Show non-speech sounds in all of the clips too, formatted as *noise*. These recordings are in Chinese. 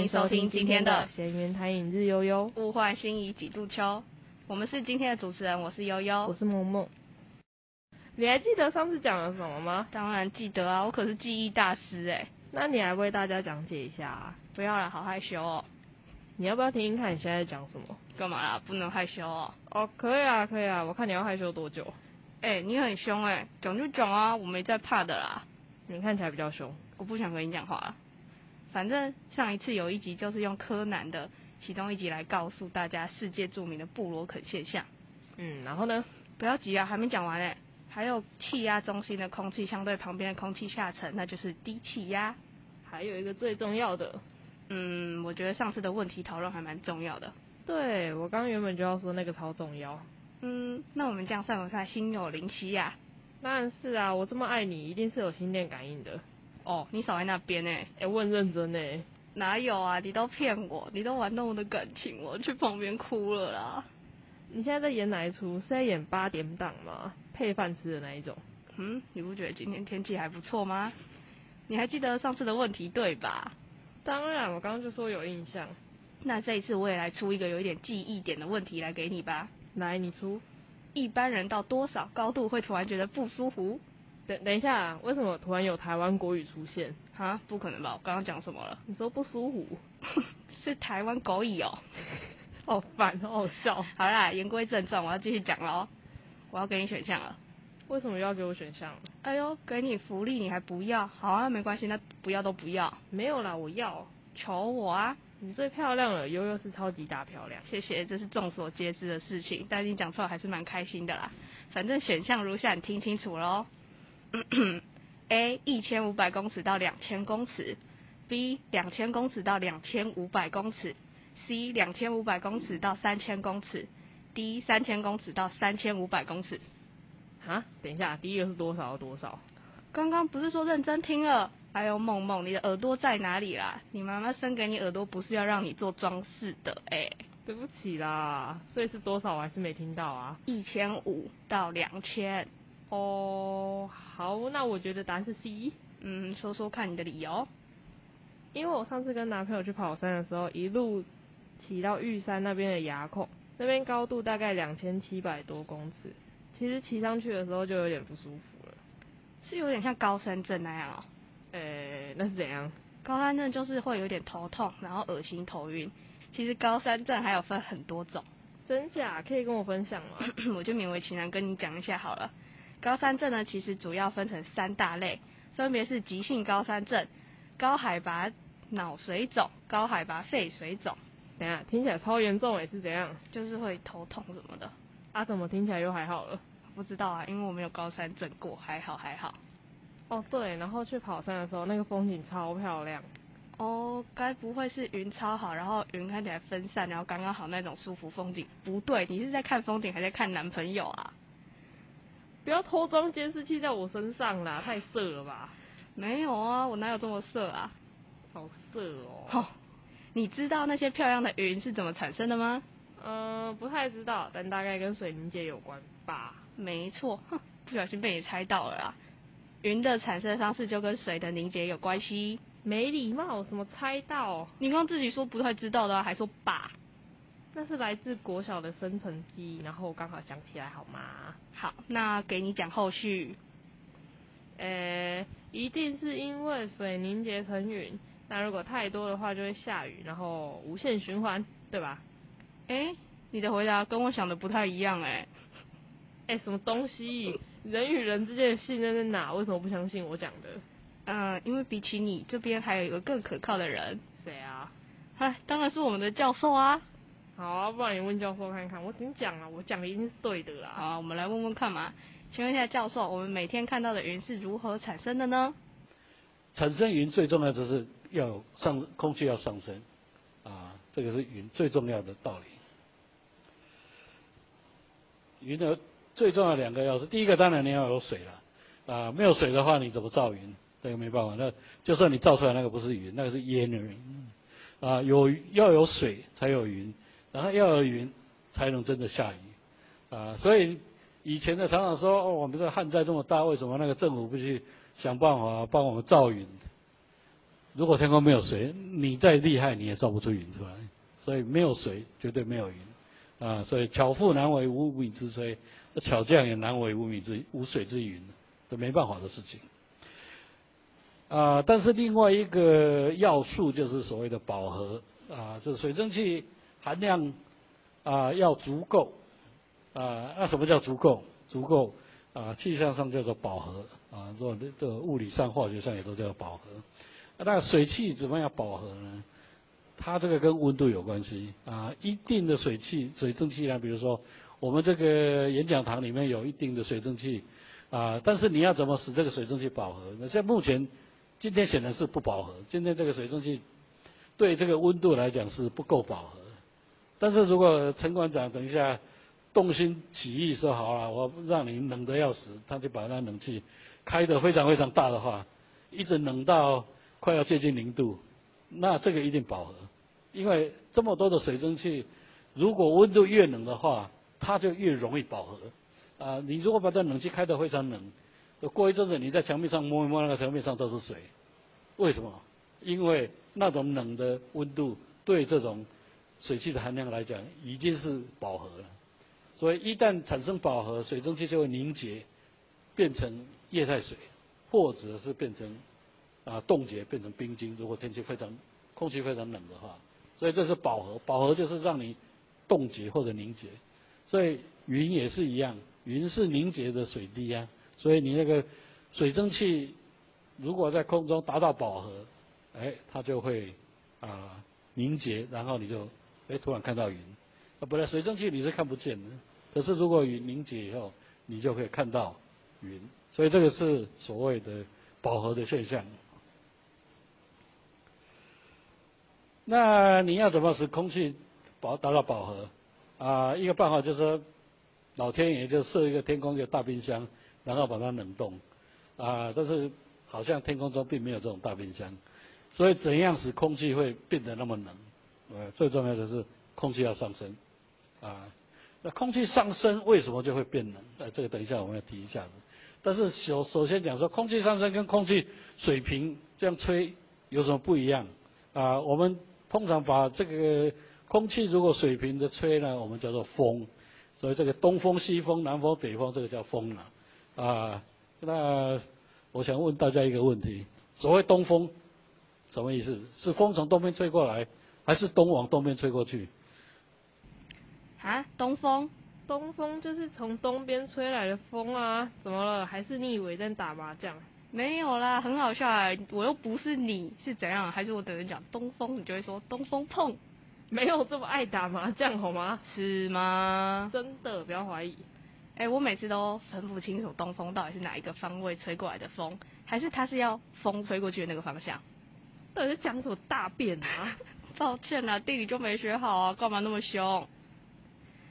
迎收听今天的闲云台影日悠悠，物换星移几度秋。我们是今天的主持人，我是悠悠，我是梦梦。你还记得上次讲了什么吗？当然记得啊，我可是记忆大师哎。那你来为大家讲解一下啊？不要了，好害羞哦。你要不要听听看你现在讲什么？干嘛啦？不能害羞哦。哦，可以啊，可以啊。我看你要害羞多久？哎，你很凶哎，讲就讲啊，我没在怕的啦。你看起来比较凶，我不想跟你讲话了。反正上一次有一集就是用柯南的其中一集来告诉大家世界著名的布罗肯现象。嗯，然后呢？不要急啊，还没讲完哎。还有气压中心的空气相对旁边的空气下沉，那就是低气压。还有一个最重要的，嗯，我觉得上次的问题讨论还蛮重要的。对，我刚原本就要说那个超重要。嗯，那我们这样算不算心有灵犀呀？当然是啊，我这么爱你，一定是有心电感应的。哦，你少在那边呢，哎，我很认真呢。哪有啊？你都骗我，你都玩弄我的感情，我去旁边哭了啦。你现在在演哪一出？是在演八点档吗？配饭吃的那一种？嗯，你不觉得今天天气还不错吗？你还记得上次的问题对吧？当然，我刚刚就说有印象。那这一次我也来出一个有一点记忆点的问题来给你吧。来，你出。一般人到多少高度会突然觉得不舒服？等等一下，为什么突然有台湾国语出现？哈，不可能吧？我刚刚讲什么了？你说不舒服？*laughs* 是台湾狗语哦。*laughs* 好烦，好好笑。好啦，言归正传，我要继续讲喽。我要给你选项了。为什么要给我选项？哎呦，给你福利你还不要？好啊，没关系，那不要都不要。没有啦，我要。求我啊！你最漂亮了，悠悠是超级大漂亮。谢谢，这是众所皆知的事情，但你讲出来还是蛮开心的啦。反正选项如下，你听清楚喽。A 一千五百公尺到两千公尺，B 两千公尺到两千五百公尺，C 两千五百公尺到三千公尺，D 三千公尺到三千五百公尺。啊，等一下，第一个是多少多少？刚刚不是说认真听了？哎呦，梦梦，你的耳朵在哪里啦？你妈妈生给你耳朵不是要让你做装饰的哎。对不起啦，所以是多少我还是没听到啊？一千五到两千。哦，好，那我觉得答案是 C。嗯，说说看你的理由。因为我上次跟男朋友去跑山的时候，一路骑到玉山那边的崖口，那边高度大概两千七百多公尺。其实骑上去的时候就有点不舒服了，是有点像高山症那样哦。诶，那是怎样？高山症就是会有点头痛，然后恶心、头晕。其实高山症还有分很多种，真假可以跟我分享吗？*coughs* 我就勉为其难跟你讲一下好了。高山症呢，其实主要分成三大类，分别是急性高山症、高海拔脑水肿、高海拔肺水肿。等下听起来超严重诶，是怎样？就是会头痛什么的。啊，怎么听起来又还好了？不知道啊，因为我没有高山症过，还好还好。哦，对，然后去跑山的时候，那个风景超漂亮。哦，该不会是云超好，然后云看起来分散，然后刚刚好那种舒服风景？不对，你是在看风景，还在看男朋友啊？不要偷装监视器在我身上啦，太色了吧？没有啊，我哪有这么色啊？好色哦。哦，你知道那些漂亮的云是怎么产生的吗？嗯，不太知道，但大概跟水凝结有关吧。没错，哼，不小心被你猜到了啦。云的产生方式就跟水的凝结有关系。没礼貌，什么猜到？你刚刚自己说不太知道的，还说吧？那是来自国小的生存记忆，然后我刚好想起来，好吗？好，那给你讲后续。呃，一定是因为水凝结成云，那如果太多的话就会下雨，然后无限循环，对吧？哎，你的回答跟我想的不太一样哎。哎，什么东西？人与人之间的信任在哪？为什么不相信我讲的？嗯，因为比起你这边还有一个更可靠的人。谁啊？嗨，当然是我们的教授啊。好啊，不然你问教授看看。我跟你讲啊，我讲的一定是对的啦。好，我们来问问看嘛。请问一下教授，我们每天看到的云是如何产生的呢？产生云最重要就是要上空气要上升，啊，这个是云最重要的道理。云的最重要两个要素，第一个当然你要有水了，啊，没有水的话你怎么造云？这个没办法，那就算你造出来那个不是云，那个是烟而已。啊，有要有水才有云，然后要有云才能真的下雨，啊，所以以前的常常说，哦，我们这旱灾这么大，为什么那个政府不去想办法帮我们造云？如果天空没有水，你再厉害你也造不出云出来。所以没有水绝对没有云啊。所以巧妇难为无米之炊，巧匠也难为无米之无水之云，这没办法的事情。啊，但是另外一个要素就是所谓的饱和啊，这水蒸气含量啊要足够啊。那什么叫足够？足够啊，气象上叫做饱和啊，做这个物理上、化学上也都叫饱和。那水汽怎么样饱和呢？它这个跟温度有关系啊，一定的水汽、水蒸气量，比如说我们这个演讲堂里面有一定的水蒸气啊，但是你要怎么使这个水蒸气饱和？那像目前。今天显然是不饱和，今天这个水蒸气对这个温度来讲是不够饱和。但是如果陈馆长等一下动心起意说好了，我让你冷得要死，他就把那冷气开得非常非常大的话，一直冷到快要接近零度，那这个一定饱和，因为这么多的水蒸气，如果温度越冷的话，它就越容易饱和。啊，你如果把这冷气开得非常冷。过一阵子，你在墙壁上摸一摸，那个墙壁上都是水，为什么？因为那种冷的温度对这种水汽的含量来讲已经是饱和了，所以一旦产生饱和，水蒸气就会凝结，变成液态水，或者是变成啊冻结变成冰晶。如果天气非常空气非常冷的话，所以这是饱和，饱和就是让你冻结或者凝结。所以云也是一样，云是凝结的水滴啊。所以你那个水蒸气如果在空中达到饱和，哎，它就会啊凝结，然后你就哎突然看到云。啊，本来水蒸气你是看不见的，可是如果云凝结以后，你就可以看到云。所以这个是所谓的饱和的现象。那你要怎么使空气饱达到饱和？啊，一个办法就是，老天爷就设一个天空一个大冰箱。然后把它冷冻，啊，但是好像天空中并没有这种大冰箱，所以怎样使空气会变得那么冷？呃，最重要的是空气要上升，啊，那空气上升为什么就会变冷？呃，这个等一下我们要提一下。但是首首先讲说，空气上升跟空气水平这样吹有什么不一样？啊，我们通常把这个空气如果水平的吹呢，我们叫做风，所以这个东风、西风、南风、北风，这个叫风了。啊，那我想问大家一个问题：所谓东风，什么意思？是风从东边吹过来，还是东往东边吹过去？啊，东风，东风就是从东边吹来的风啊！怎么了？还是你以为在打麻将？没有啦，很好笑啊！我又不是你，是怎样？还是我等人讲东风，你就会说东风痛？没有这么爱打麻将好吗？是吗？真的，不要怀疑。哎，我每次都分不清楚东风到底是哪一个方位吹过来的风，还是它是要风吹过去的那个方向？到底是讲什么大便啊？抱歉啦，地理就没学好啊，干嘛那么凶？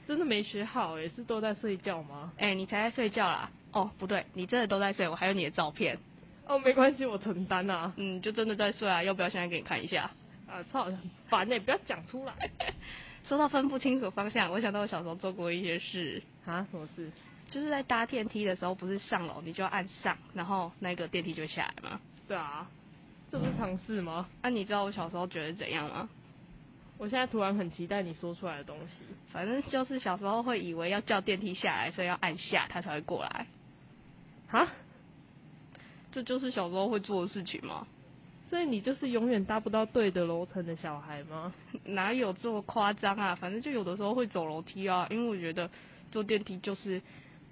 真的没学好哎，是都在睡觉吗？哎，你才在睡觉啦？哦，不对，你真的都在睡，我还有你的照片。哦，没关系，我承担啊。嗯，就真的在睡啊，要不要现在给你看一下？啊，操，很烦哎，不要讲出来。*laughs* 说到分不清楚方向，我想到我小时候做过一些事。啊？什么事？就是在搭电梯的时候，不是上楼你就要按上，然后那个电梯就下来吗？对啊，这不是尝试吗？那你知道我小时候觉得怎样吗？我现在突然很期待你说出来的东西。反正就是小时候会以为要叫电梯下来，所以要按下它才会过来。哈？这就是小时候会做的事情吗？所以你就是永远搭不到对的楼层的小孩吗？*laughs* 哪有这么夸张啊？反正就有的时候会走楼梯啊，因为我觉得坐电梯就是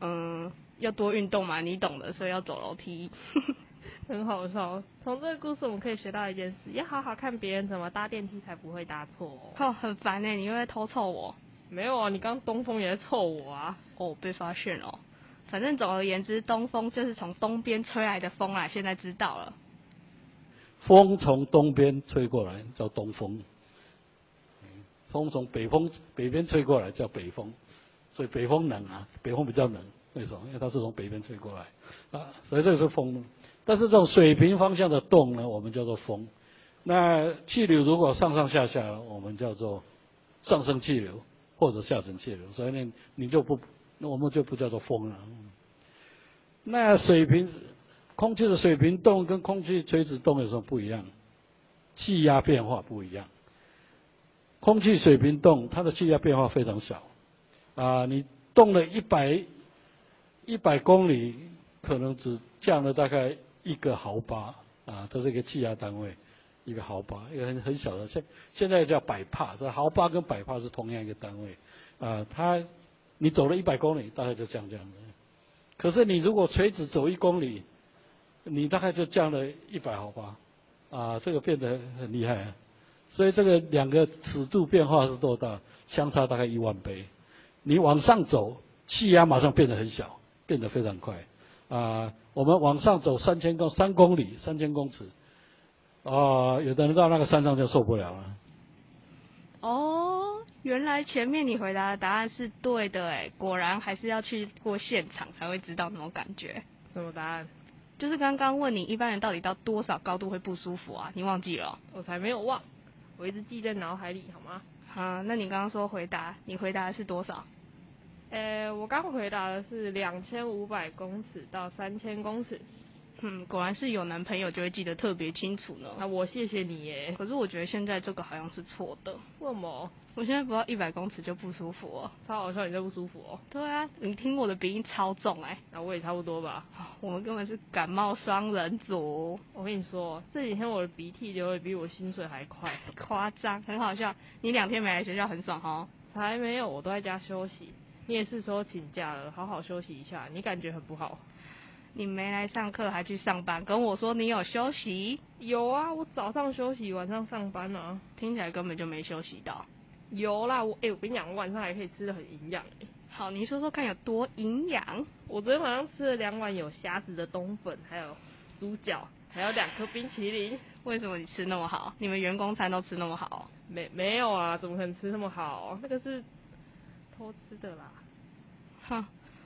嗯要多运动嘛，你懂的，所以要走楼梯。*laughs* 很好笑。从这个故事我们可以学到一件事：要好好看别人怎么搭电梯，才不会搭错。哦，很烦哎，你又在偷凑我？没有啊，你刚东风也在凑我啊。哦，被发现了。反正总而言之，东风就是从东边吹来的风啊，现在知道了。风从东边吹过来叫东风，风从北风北边吹过来叫北风，所以北风冷啊，北风比较冷，为什么？因为它是从北边吹过来，啊，所以这个是风。但是这种水平方向的动呢，我们叫做风。那气流如果上上下下，我们叫做上升气流或者下沉气流，所以呢，你就不，那我们就不叫做风了。那水平。空气的水平动跟空气垂直动有什么不一样？气压变化不一样。空气水平动，它的气压变化非常小，啊，你动了一百一百公里，可能只降了大概一个毫巴，啊，这是一个气压单位，一个毫巴，一个很很小的，现现在叫百帕，这毫巴跟百帕是同样一个单位，啊，它你走了一百公里，大概就降这样的，可是你如果垂直走一公里，你大概就降了一百毫巴，啊，这个变得很厉害啊。所以这个两个尺度变化是多大？相差大概一万倍。你往上走，气压马上变得很小，变得非常快。啊，我们往上走三千公三公里，三千公尺，啊，有的人到那个山上就受不了了。哦，原来前面你回答的答案是对的，哎，果然还是要去过现场才会知道那种感觉。什么答案？就是刚刚问你一般人到底到多少高度会不舒服啊？你忘记了？我才没有忘。我一直记在脑海里，好吗？好，那你刚刚说回答，你回答的是多少？呃，我刚回答的是两千五百公尺到三千公尺。嗯，果然是有男朋友就会记得特别清楚呢。那我谢谢你耶。可是我觉得现在这个好像是错的。为什么？我现在不到一百公尺就不舒服哦。超好笑，你就不舒服哦？对啊，你听我的鼻音超重哎。那我也差不多吧。我们根本是感冒双人组。我跟你说，这几天我的鼻涕流的比我薪水还快。夸张，很好笑。你两天没来学校很爽哦。才没有，我都在家休息。你也是说请假了，好好休息一下。你感觉很不好。你没来上课还去上班，跟我说你有休息？有啊，我早上休息，晚上上班啊。听起来根本就没休息到。有啦，我哎，我跟你讲，我晚上还可以吃的很营养哎。好，你说说看有多营养？我昨天晚上吃了两碗有虾子的冬粉，还有猪脚，还有两颗冰淇淋。为什么你吃那么好？你们员工餐都吃那么好？没没有啊？怎么可能吃那么好？那个是偷吃的啦。哼。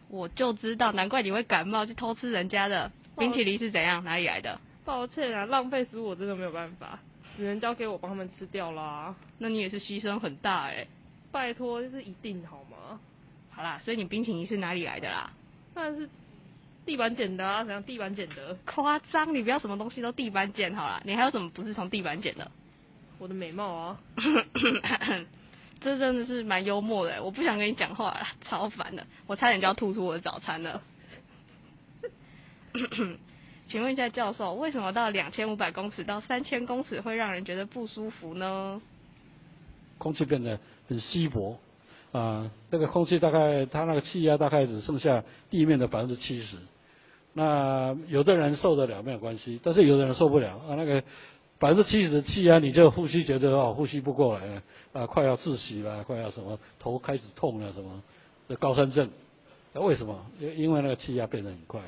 我就知道，难怪你会感冒去偷吃人家的冰淇淋是怎样，哪里来的？抱歉啊，浪费食物我真的没有办法，只能交给我帮他们吃掉啦。那你也是牺牲很大哎，拜托，这是一定好吗？好啦，所以你冰淇淋是哪里来的啦？当然是地板捡的啊，怎样地板捡的？夸张，你不要什么东西都地板捡好啦，你还有什么不是从地板捡的？我的美貌啊。*laughs* 这真的是蛮幽默的，我不想跟你讲话了，*laughs* 超烦的，我差点就要吐出我的早餐了。*coughs* 请问一下教授，为什么到两千五百公尺到三千公尺会让人觉得不舒服呢？空气变得很稀薄，啊，这个空气大概它那个气压大概只剩下地面的百分之七十，那有的人受得了没有关系，但是有的人受不了啊那个。百分之七十的气压，你就呼吸觉得哦，呼吸不过来了，啊，快要窒息了，快要什么，头开始痛了，什么，的高山症，那为什么？因因为那个气压变得很快，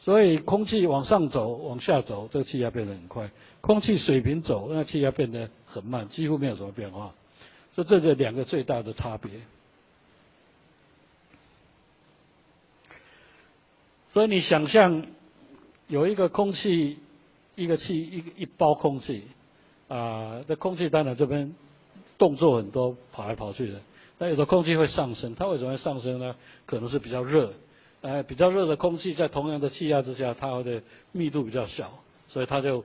所以空气往上走、往下走，这个气压变得很快；空气水平走，那气压变得很慢，几乎没有什么变化。所以这是两个最大的差别。所以你想象有一个空气。一个气一一包空气，啊，那空气当然这边动作很多，跑来跑去的。那有的空气会上升，它为什么会上升呢？可能是比较热，呃，比较热的空气在同样的气压之下，它的密度比较小，所以它就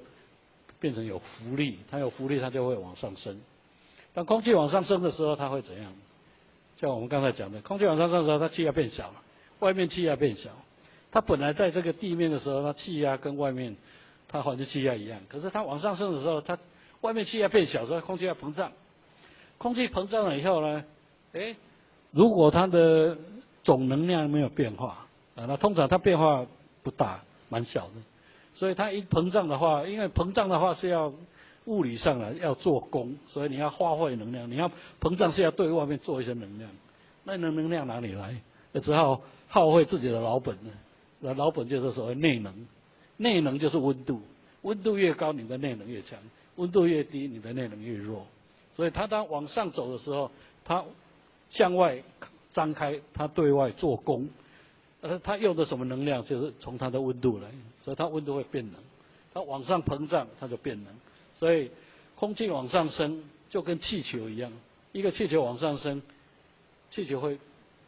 变成有浮力。它有浮力，它就会往上升。当空气往上升的时候，它会怎样？像我们刚才讲的，空气往上升的时候，它气压变小了，外面气压变小。它本来在这个地面的时候，它气压跟外面。它环境气压一样，可是它往上升的时候，它外面气压变小，所以空气要膨胀。空气膨胀了以后呢，哎，如果它的总能量没有变化，啊，那通常它变化不大，蛮小的。所以它一膨胀的话，因为膨胀的话是要物理上的要做功，所以你要花费能量，你要膨胀是要对外面做一些能量。那能能量哪里来？那只好耗费自己的老本呢。那老本就是所谓内能。内能就是温度，温度越高，你的内能越强；温度越低，你的内能越弱。所以它当往上走的时候，它向外张开，它对外做功。呃，它用的什么能量？就是从它的温度来，所以它温度会变冷。它往上膨胀，它就变冷。所以空气往上升，就跟气球一样，一个气球往上升，气球会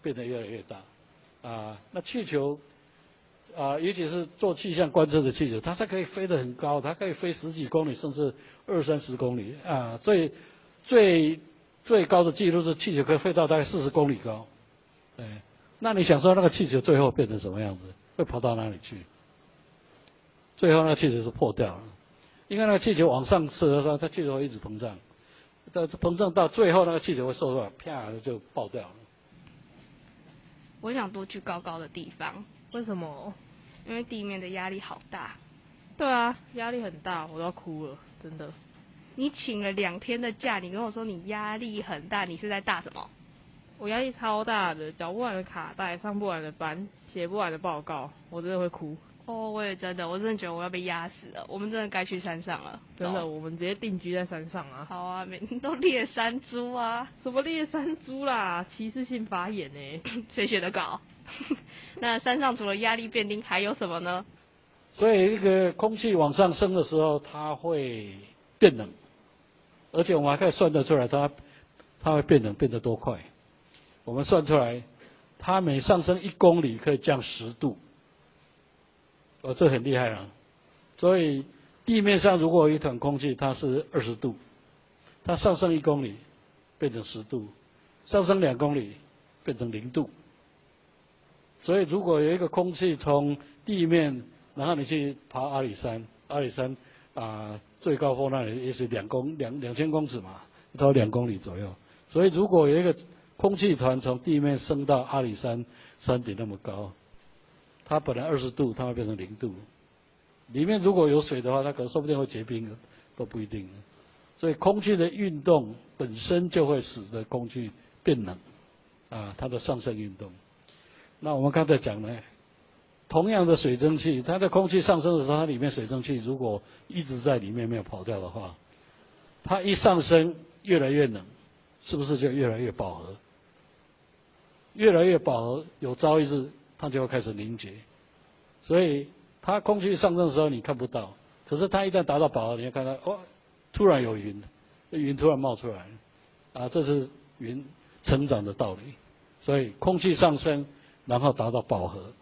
变得越来越大。啊，那气球。啊，尤其是做气象观测的气球，它才可以飞得很高，它可以飞十几公里，甚至二三十公里啊。最最最高的记录是气球可以飞到大概四十公里高。对，那你想说那个气球最后变成什么样子？会跑到哪里去？最后那个气球是破掉了，因为那个气球往上射的时候，它气球会一直膨胀，但是膨胀到最后那个气球会受到啪就爆掉了。我想多去高高的地方，为什么？因为地面的压力好大。对啊，压力很大，我都要哭了，真的。你请了两天的假，你跟我说你压力很大，你是在大什么？我压力超大的，缴不完的卡带，上不完的班，写不完的报告，我真的会哭。哦，我也真的，我真的觉得我要被压死了。我们真的该去山上了，真的，我们直接定居在山上啊。好啊，每天 *laughs* 都猎山猪啊，什么猎山猪啦，歧视性发言呢？*laughs* 谁写的稿？*laughs* 那山上除了压力变低，还有什么呢？所以，一个空气往上升的时候，它会变冷，而且我们还可以算得出来，它它会变冷变得多快。我们算出来，它每上升一公里可以降十度。哦，这很厉害了。所以地面上如果有一团空气，它是二十度，它上升一公里变成十度，上升两公里变成零度。所以如果有一个空气从地面，然后你去爬阿里山，阿里山啊最高峰那里也是两公两两千公尺嘛，到两公里左右。所以如果有一个空气团从地面升到阿里山山顶那么高。它本来二十度，它会变成零度。里面如果有水的话，它可能说不定会结冰，都不一定。所以空气的运动本身就会使得空气变冷，啊，它的上升运动。那我们刚才讲呢，同样的水蒸气，它的空气上升的时候，它里面水蒸气如果一直在里面没有跑掉的话，它一上升越来越冷，是不是就越来越饱和？越来越饱和，有朝一日。它就会开始凝结，所以它空气上升的时候你看不到，可是它一旦达到饱和，你会看到哦，突然有云，云突然冒出来，啊，这是云成长的道理。所以空气上升，然后达到饱和，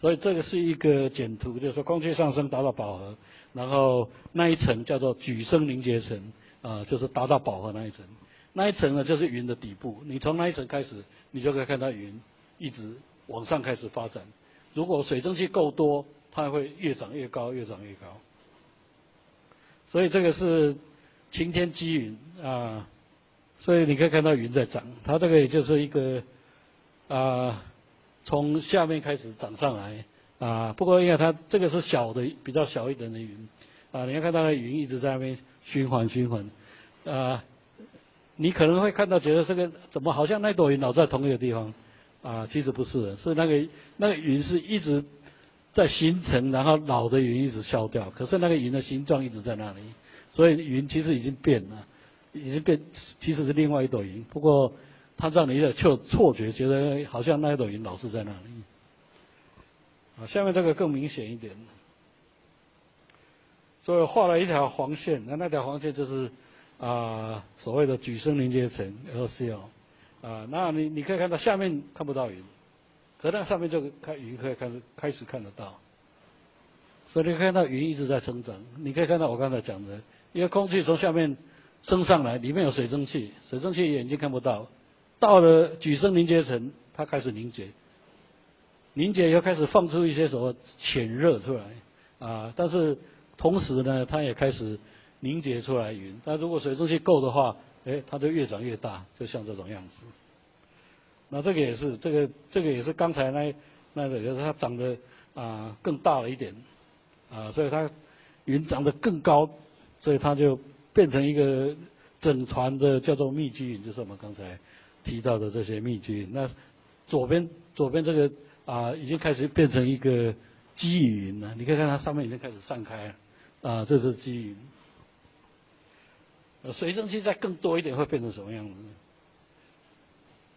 所以这个是一个简图，就是说空气上升达到饱和，然后那一层叫做举升凝结层，啊，就是达到饱和那一层。那一层呢，就是云的底部。你从那一层开始，你就可以看到云一直往上开始发展。如果水蒸气够多，它会越长越高，越长越高。所以这个是晴天积云啊，所以你可以看到云在长。它这个也就是一个啊，从下面开始长上来啊。不过因为它这个是小的，比较小一点的云啊，你要看到云一直在那边循环循环啊。你可能会看到，觉得这个怎么好像那朵云老在同一个地方，啊，其实不是，是那个那个云是一直在形成，然后老的云一直消掉，可是那个云的形状一直在那里，所以云其实已经变了，已经变，其实是另外一朵云，不过它让你有错错觉，觉得好像那一朵云老是在那里。啊，下面这个更明显一点，所以画了一条黄线，那那条黄线就是。啊，所谓的举升凝结层 LCL，啊，那你你可以看到下面看不到云，可那上面就开云可以看开始看得到，所以你看到云一直在成长。你可以看到我刚才讲的，因为空气从下面升上来，里面有水蒸气，水蒸气眼睛看不到，到了举升凝结层，它开始凝结，凝结以后开始放出一些什么潜热出来，啊，但是同时呢，它也开始。凝结出来云，那如果水蒸气够的话，哎，它就越长越大，就像这种样子。那这个也是，这个这个也是刚才那那个，就是它长得啊更大了一点，啊，所以它云长得更高，所以它就变成一个整团的叫做密集云，就是我们刚才提到的这些密集云。那左边左边这个啊已经开始变成一个积云了，你可以看它上面已经开始散开了，啊，这是积云。水蒸气再更多一点会变成什么样子？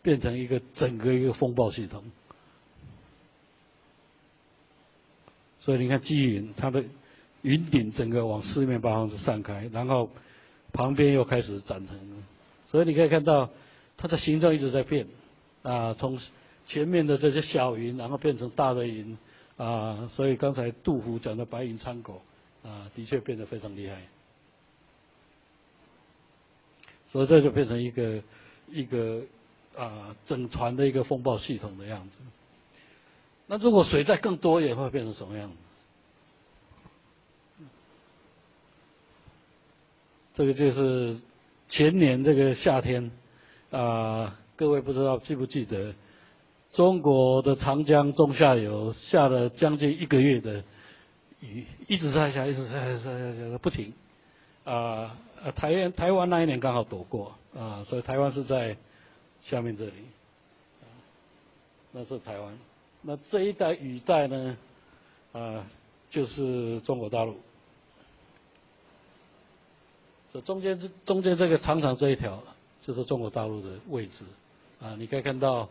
变成一个整个一个风暴系统。所以你看积云，它的云顶整个往四面八方是散开，然后旁边又开始展成。所以你可以看到它的形状一直在变啊，从前面的这些小云，然后变成大的云啊，所以刚才杜甫讲的白云苍狗啊，的确变得非常厉害。所以这就变成一个一个啊整团的一个风暴系统的样子。那如果水再更多，也会变成什么样子？这个就是前年这个夏天啊，各位不知道记不记得，中国的长江中下游下了将近一个月的雨，一直在下，一直在下下下下不停啊。呃，台湾台湾那一年刚好躲过啊，所以台湾是在下面这里，那是台湾。那这一带雨带呢，啊，就是中国大陆。这中间这中间这个长长这一条，就是中国大陆的位置啊。你可以看到，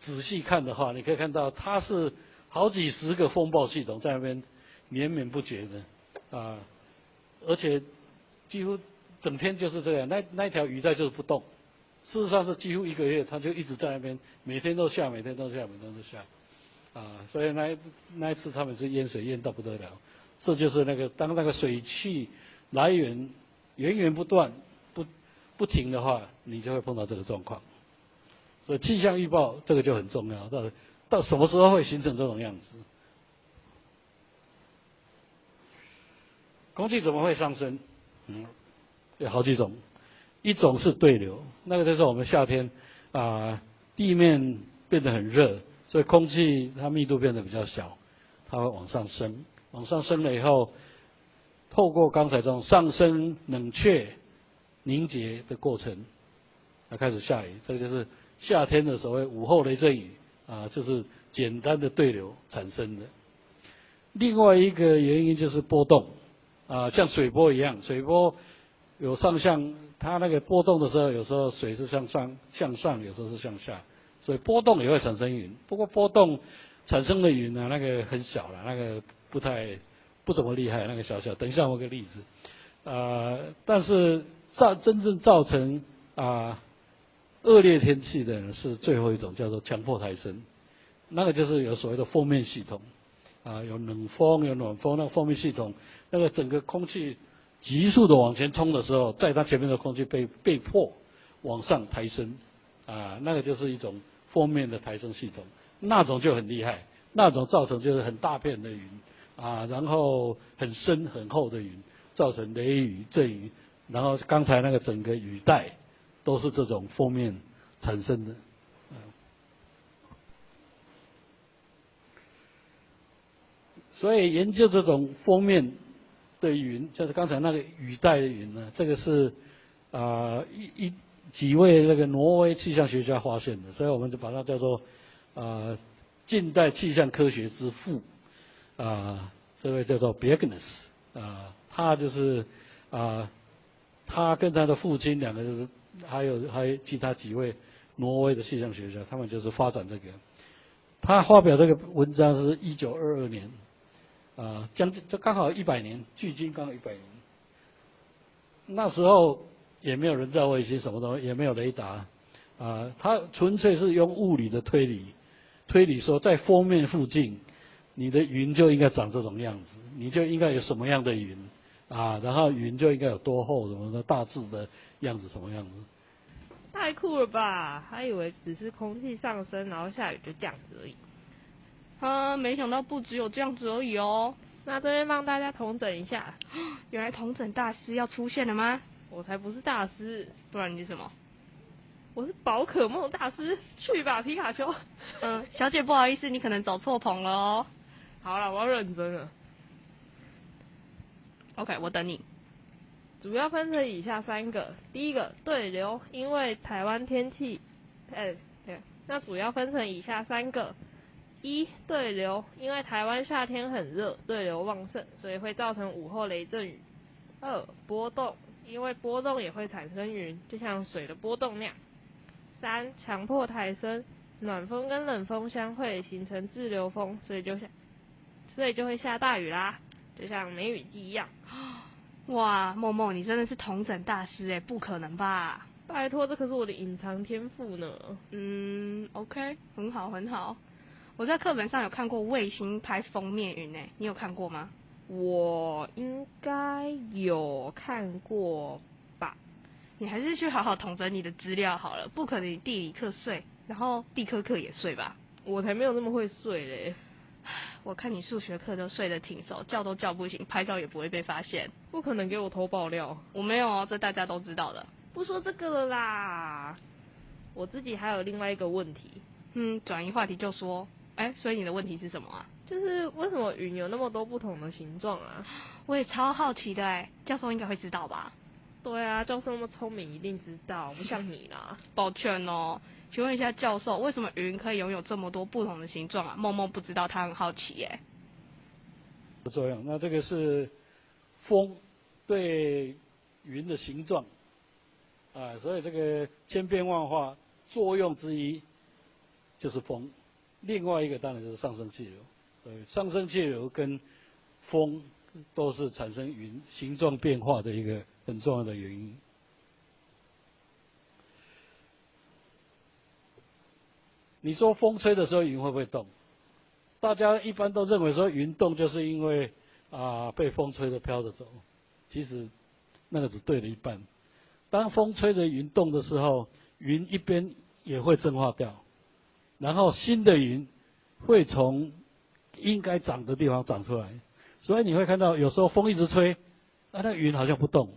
仔细看的话，你可以看到它是好几十个风暴系统在那边绵绵不绝的啊。而且几乎整天就是这样，那那一条鱼带就是不动。事实上是几乎一个月，它就一直在那边，每天都下，每天都下，每天都下。啊，所以那那一次他们是淹水淹到不得了。这就是那个当那个水汽来源源源不断、不不停的话，你就会碰到这个状况。所以气象预报这个就很重要，到到什么时候会形成这种样子？空气怎么会上升？嗯，有好几种，一种是对流，那个就是我们夏天啊，地面变得很热，所以空气它密度变得比较小，它会往上升，往上升了以后，透过刚才这种上升、冷却、凝结的过程，它开始下雨，这个就是夏天的所谓午后雷阵雨啊，就是简单的对流产生的。另外一个原因就是波动。啊，像水波一样，水波有上向，它那个波动的时候，有时候水是向上向上，有时候是向下，所以波动也会产生云。不过波动产生的云呢，那个很小了，那个不太不怎么厉害，那个小小。等一下我个例子，呃，但是造真正造成啊恶劣天气的呢，是最后一种叫做强迫抬升，那个就是有所谓的封面系统，啊，有冷风有暖风，那个封面系统。那个整个空气急速的往前冲的时候，在它前面的空气被被迫往上抬升，啊，那个就是一种封面的抬升系统，那种就很厉害，那种造成就是很大片的云，啊，然后很深很厚的云，造成雷雨阵雨，然后刚才那个整个雨带都是这种封面产生的，所以研究这种封面。的云就是刚才那个雨带的云呢，这个是啊一一几位那个挪威气象学家发现的，所以我们就把它叫做啊近代气象科学之父啊这位叫做 b e g n e s 啊他就是啊他跟他的父亲两个就是还有还有其他几位挪威的气象学家，他们就是发展这个，他发表这个文章是一九二二年。啊，将近就刚好一百年，距今刚好一百年。那时候也没有人造卫星，什么东西也没有雷达，啊，他纯粹是用物理的推理，推理说在封面附近，你的云就应该长这种样子，你就应该有什么样的云，啊，然后云就应该有多厚，什么的大致的样子什么样子。太酷了吧！还以为只是空气上升，然后下雨就这样子而已。啊，没想到不只有这样子而已哦。那这边帮大家统整一下，*gasps* 原来统整大师要出现了吗？我才不是大师，不然你是什么？我是宝可梦大师，去吧皮卡丘。嗯，小姐不好意思，你可能走错棚了哦。好了，我要认真了。OK，我等你。主要分成以下三个，第一个对流，因为台湾天气，哎，对，那主要分成以下三个。一对流，因为台湾夏天很热，对流旺盛，所以会造成午后雷阵雨。二波动，因为波动也会产生云，就像水的波动那样。三强迫抬升，暖风跟冷风相会形成滞留风，所以就下，所以就会下大雨啦，就像梅雨季一样。哇，梦梦你真的是同整大师诶，不可能吧？拜托，这可是我的隐藏天赋呢。嗯，OK，很好很好。我在课本上有看过卫星拍封面云诶，你有看过吗？我应该有看过吧。你还是去好好统整你的资料好了，不可能你地理课睡，然后地科课也睡吧？我才没有那么会睡嘞。我看你数学课都睡得挺熟，叫都叫不醒，拍照也不会被发现。不可能给我偷爆料。我没有哦，这大家都知道的。不说这个了啦。我自己还有另外一个问题。嗯，转移话题就说。哎，所以你的问题是什么啊？就是为什么云有那么多不同的形状啊？我也超好奇的哎，教授应该会知道吧？对啊，教授那么聪明，一定知道，不像你啦。抱歉哦，请问一下教授，为什么云可以拥有这么多不同的形状啊？梦梦不知道，他很好奇耶。作用，那这个是风对云的形状啊，所以这个千变万化作用之一就是风。另外一个当然就是上升气流，对，上升气流跟风都是产生云形状变化的一个很重要的原因。你说风吹的时候云会不会动？大家一般都认为说云动就是因为啊被风吹的飘着走，其实那个只对了一半。当风吹着云动的时候，云一边也会蒸发掉。然后新的云会从应该长的地方长出来，所以你会看到有时候风一直吹，啊，那云好像不动，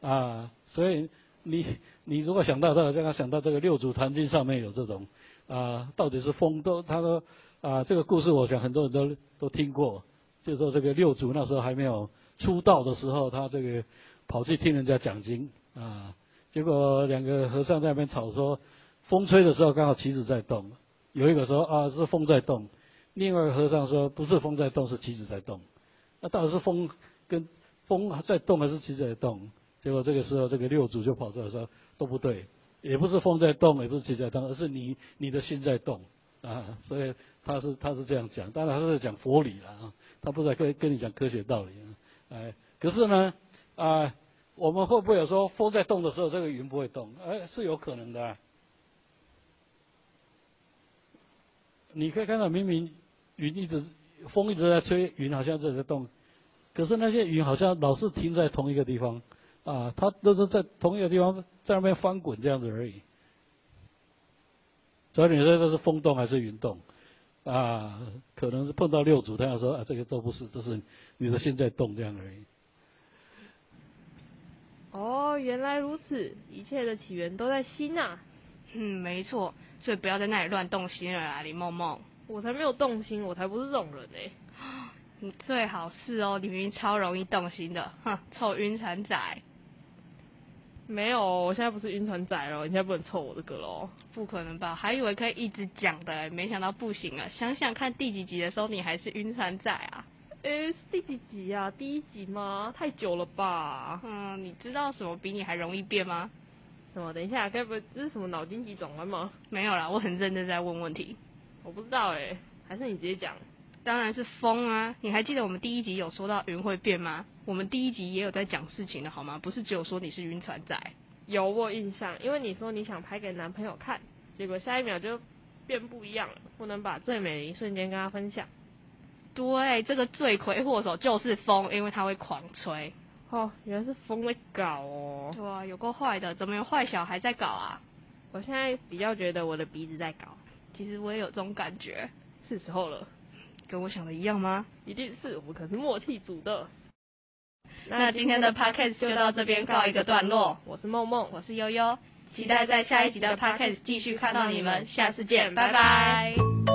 啊，所以你你如果想到这个，刚刚想到这个六祖坛经上面有这种，啊，到底是风都，他说啊，这个故事我想很多人都都听过，就说这个六祖那时候还没有出道的时候，他这个跑去听人家讲经，啊，结果两个和尚在那边吵说，风吹的时候刚好旗子在动。有一个说啊是风在动，另外一个和尚说不是风在动是旗子在动，那到底是风跟风在动还是旗子在动？结果这个时候这个六祖就跑出来说都不对，也不是风在动，也不是旗在动，而是你你的心在动啊，所以他是他是这样讲，当然他是讲佛理了啊，他不是跟跟你讲科学道理啊，哎，可是呢啊我们会不会有说风在动的时候这个云不会动？哎，是有可能的。你可以看到，明明云一直风一直在吹，云好像在在动，可是那些云好像老是停在同一个地方，啊，他都是在同一个地方在那边翻滚这样子而已。所以你说这是风动还是云动？啊，可能是碰到六祖，他要说啊，这个都不是，都是你的心在动这样而已。哦，原来如此，一切的起源都在心呐。嗯，没错。所以不要在那里乱动心了啦，李梦梦。我才没有动心，我才不是这种人呢。你最好是哦，你明明超容易动心的，哼，臭晕船仔。没有，我现在不是晕船仔了，你现在不能凑我的歌喽。不可能吧？还以为可以一直讲的，没想到不行啊！想想看第几集的时候，你还是晕船仔啊？诶，第几集啊？第一集吗？太久了吧？嗯，你知道什么比你还容易变吗？什么？等一下，该不会这是什么脑筋急转弯吗？没有啦，我很认真在问问题。我不知道哎，还是你直接讲。当然是风啊！你还记得我们第一集有说到云会变吗？我们第一集也有在讲事情的好吗？不是只有说你是晕船仔。有我印象，因为你说你想拍给男朋友看，结果下一秒就变不一样了，不能把最美的一瞬间跟他分享。对，这个罪魁祸首就是风，因为它会狂吹。哦，原来是风在搞哦。对啊，有够坏的，怎么有坏小孩在搞啊？我现在比较觉得我的鼻子在搞，其实我也有这种感觉。是时候了，跟我想的一样吗？一定是，我们可是默契组的。那今天的 podcast 就到这边告一个段落。我是梦梦，我是悠悠，期待在下一集的 podcast 继续看到你们，下次见，拜拜。